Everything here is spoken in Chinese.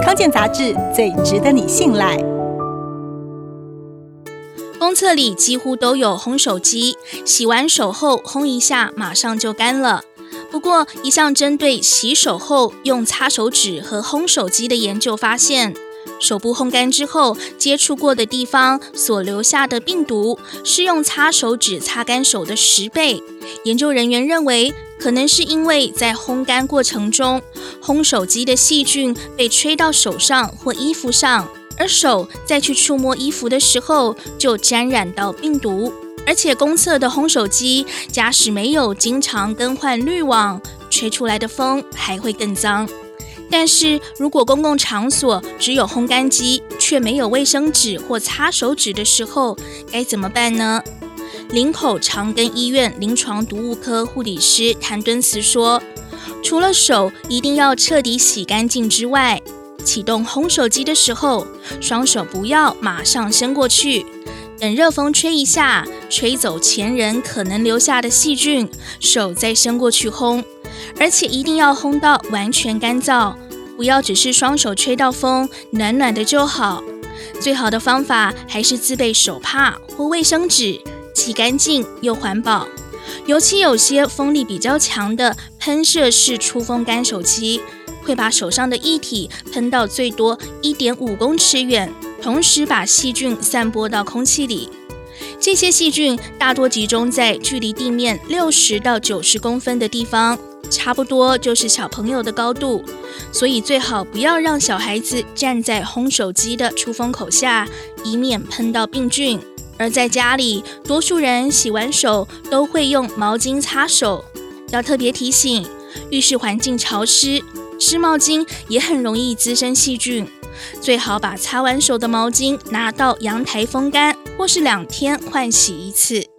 康健杂志最值得你信赖。公厕里几乎都有烘手机，洗完手后烘一下，马上就干了。不过，一项针对洗手后用擦手纸和烘手机的研究发现，手部烘干之后接触过的地方所留下的病毒是用擦手纸擦干手的十倍。研究人员认为，可能是因为在烘干过程中，烘手机的细菌被吹到手上或衣服上，而手再去触摸衣服的时候就沾染到病毒。而且公厕的烘手机，假使没有经常更换滤网，吹出来的风还会更脏。但是如果公共场所只有烘干机，却没有卫生纸或擦手纸的时候，该怎么办呢？林口长庚医院临床毒物科护理师谭敦慈说：“除了手一定要彻底洗干净之外，启动烘手机的时候，双手不要马上伸过去。”等热风吹一下，吹走前人可能留下的细菌，手再伸过去烘，而且一定要烘到完全干燥，不要只是双手吹到风，暖暖的就好。最好的方法还是自备手帕或卫生纸，既干净又环保。尤其有些风力比较强的喷射式出风干手机，会把手上的液体喷到最多一点五公尺远。同时把细菌散播到空气里，这些细菌大多集中在距离地面六十到九十公分的地方，差不多就是小朋友的高度，所以最好不要让小孩子站在烘手机的出风口下，以免喷到病菌。而在家里，多数人洗完手都会用毛巾擦手，要特别提醒，浴室环境潮湿，湿毛巾也很容易滋生细菌。最好把擦完手的毛巾拿到阳台风干，或是两天换洗一次。